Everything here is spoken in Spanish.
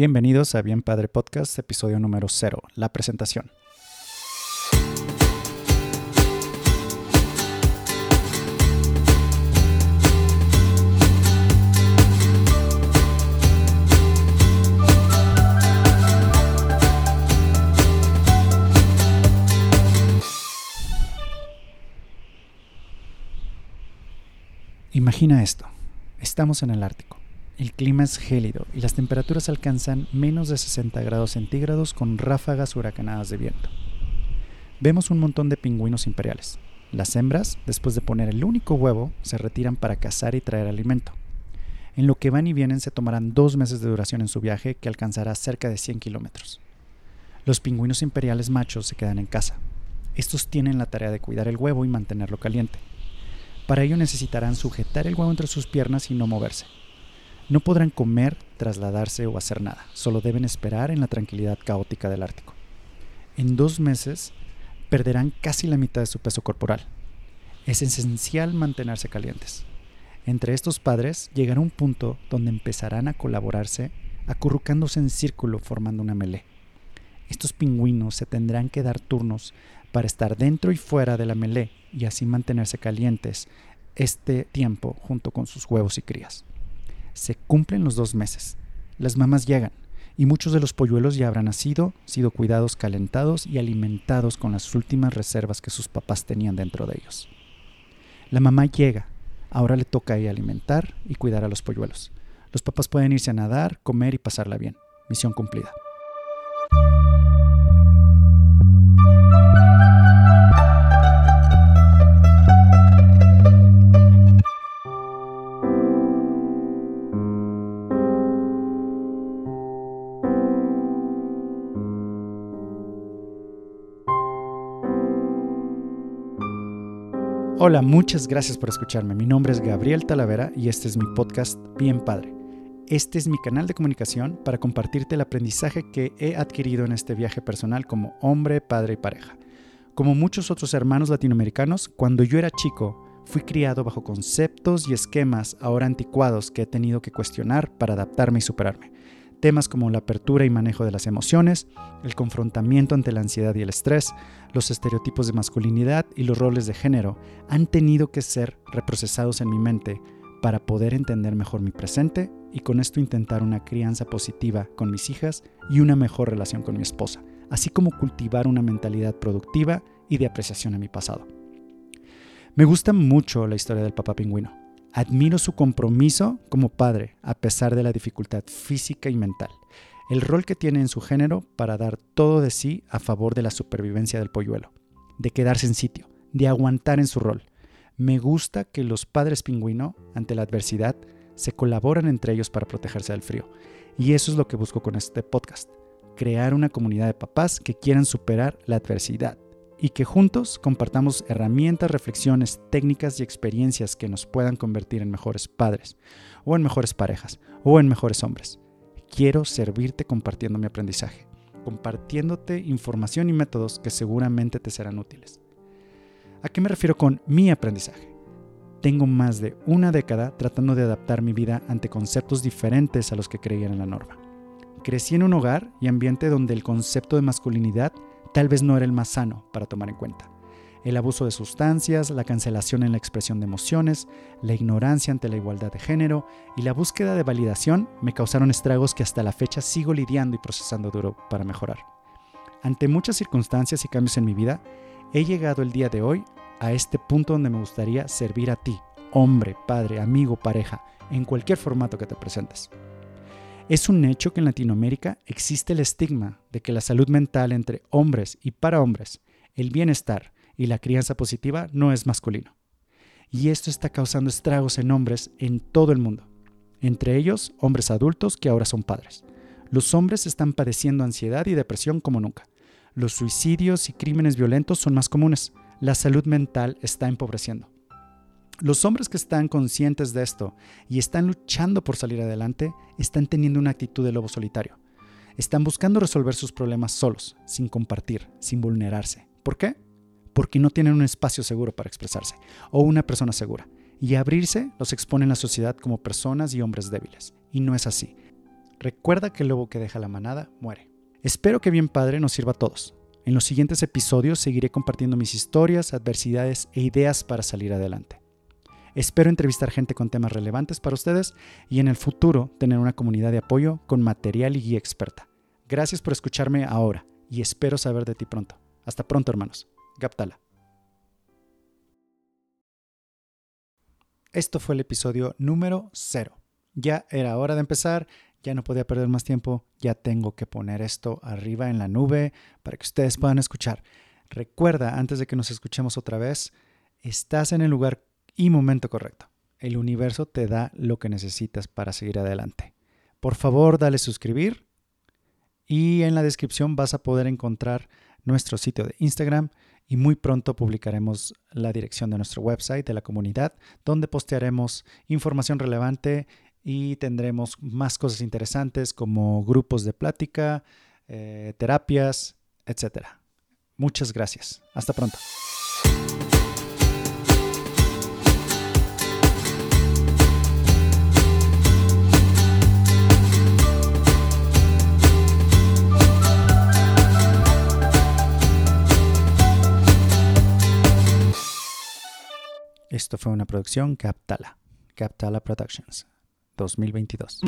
Bienvenidos a Bien Padre Podcast, episodio número 0, la presentación. Imagina esto, estamos en el Ártico. El clima es gélido y las temperaturas alcanzan menos de 60 grados centígrados con ráfagas huracanadas de viento. Vemos un montón de pingüinos imperiales. Las hembras, después de poner el único huevo, se retiran para cazar y traer alimento. En lo que van y vienen se tomarán dos meses de duración en su viaje que alcanzará cerca de 100 kilómetros. Los pingüinos imperiales machos se quedan en casa. Estos tienen la tarea de cuidar el huevo y mantenerlo caliente. Para ello necesitarán sujetar el huevo entre sus piernas y no moverse. No podrán comer, trasladarse o hacer nada, solo deben esperar en la tranquilidad caótica del Ártico. En dos meses perderán casi la mitad de su peso corporal. Es esencial mantenerse calientes. Entre estos padres llegará un punto donde empezarán a colaborarse acurrucándose en círculo formando una melé. Estos pingüinos se tendrán que dar turnos para estar dentro y fuera de la melé y así mantenerse calientes este tiempo junto con sus huevos y crías. Se cumplen los dos meses. Las mamás llegan y muchos de los polluelos ya habrán nacido, sido cuidados, calentados y alimentados con las últimas reservas que sus papás tenían dentro de ellos. La mamá llega, ahora le toca a alimentar y cuidar a los polluelos. Los papás pueden irse a nadar, comer y pasarla bien. Misión cumplida. Hola, muchas gracias por escucharme. Mi nombre es Gabriel Talavera y este es mi podcast Bien Padre. Este es mi canal de comunicación para compartirte el aprendizaje que he adquirido en este viaje personal como hombre, padre y pareja. Como muchos otros hermanos latinoamericanos, cuando yo era chico, fui criado bajo conceptos y esquemas ahora anticuados que he tenido que cuestionar para adaptarme y superarme. Temas como la apertura y manejo de las emociones, el confrontamiento ante la ansiedad y el estrés, los estereotipos de masculinidad y los roles de género han tenido que ser reprocesados en mi mente para poder entender mejor mi presente y con esto intentar una crianza positiva con mis hijas y una mejor relación con mi esposa, así como cultivar una mentalidad productiva y de apreciación a mi pasado. Me gusta mucho la historia del papá pingüino. Admiro su compromiso como padre a pesar de la dificultad física y mental, el rol que tiene en su género para dar todo de sí a favor de la supervivencia del polluelo, de quedarse en sitio, de aguantar en su rol. Me gusta que los padres pingüino, ante la adversidad, se colaboran entre ellos para protegerse del frío. Y eso es lo que busco con este podcast, crear una comunidad de papás que quieran superar la adversidad y que juntos compartamos herramientas, reflexiones, técnicas y experiencias que nos puedan convertir en mejores padres, o en mejores parejas, o en mejores hombres. Quiero servirte compartiendo mi aprendizaje, compartiéndote información y métodos que seguramente te serán útiles. ¿A qué me refiero con mi aprendizaje? Tengo más de una década tratando de adaptar mi vida ante conceptos diferentes a los que creía en la norma. Crecí en un hogar y ambiente donde el concepto de masculinidad tal vez no era el más sano para tomar en cuenta. El abuso de sustancias, la cancelación en la expresión de emociones, la ignorancia ante la igualdad de género y la búsqueda de validación me causaron estragos que hasta la fecha sigo lidiando y procesando duro para mejorar. Ante muchas circunstancias y cambios en mi vida, he llegado el día de hoy a este punto donde me gustaría servir a ti, hombre, padre, amigo, pareja, en cualquier formato que te presentes. Es un hecho que en Latinoamérica existe el estigma de que la salud mental entre hombres y para hombres, el bienestar y la crianza positiva no es masculino. Y esto está causando estragos en hombres en todo el mundo, entre ellos hombres adultos que ahora son padres. Los hombres están padeciendo ansiedad y depresión como nunca. Los suicidios y crímenes violentos son más comunes. La salud mental está empobreciendo. Los hombres que están conscientes de esto y están luchando por salir adelante están teniendo una actitud de lobo solitario. Están buscando resolver sus problemas solos, sin compartir, sin vulnerarse. ¿Por qué? Porque no tienen un espacio seguro para expresarse o una persona segura. Y abrirse los expone en la sociedad como personas y hombres débiles. Y no es así. Recuerda que el lobo que deja la manada muere. Espero que Bien Padre nos sirva a todos. En los siguientes episodios seguiré compartiendo mis historias, adversidades e ideas para salir adelante. Espero entrevistar gente con temas relevantes para ustedes y en el futuro tener una comunidad de apoyo con material y guía experta. Gracias por escucharme ahora y espero saber de ti pronto. Hasta pronto, hermanos. Gaptala. Esto fue el episodio número 0. Ya era hora de empezar, ya no podía perder más tiempo, ya tengo que poner esto arriba en la nube para que ustedes puedan escuchar. Recuerda, antes de que nos escuchemos otra vez, estás en el lugar y momento correcto. El universo te da lo que necesitas para seguir adelante. Por favor, dale suscribir y en la descripción vas a poder encontrar nuestro sitio de Instagram y muy pronto publicaremos la dirección de nuestro website de la comunidad donde postearemos información relevante y tendremos más cosas interesantes como grupos de plática, eh, terapias, etc. Muchas gracias. Hasta pronto. Esto fue una producción Captala, Captala Productions, 2022.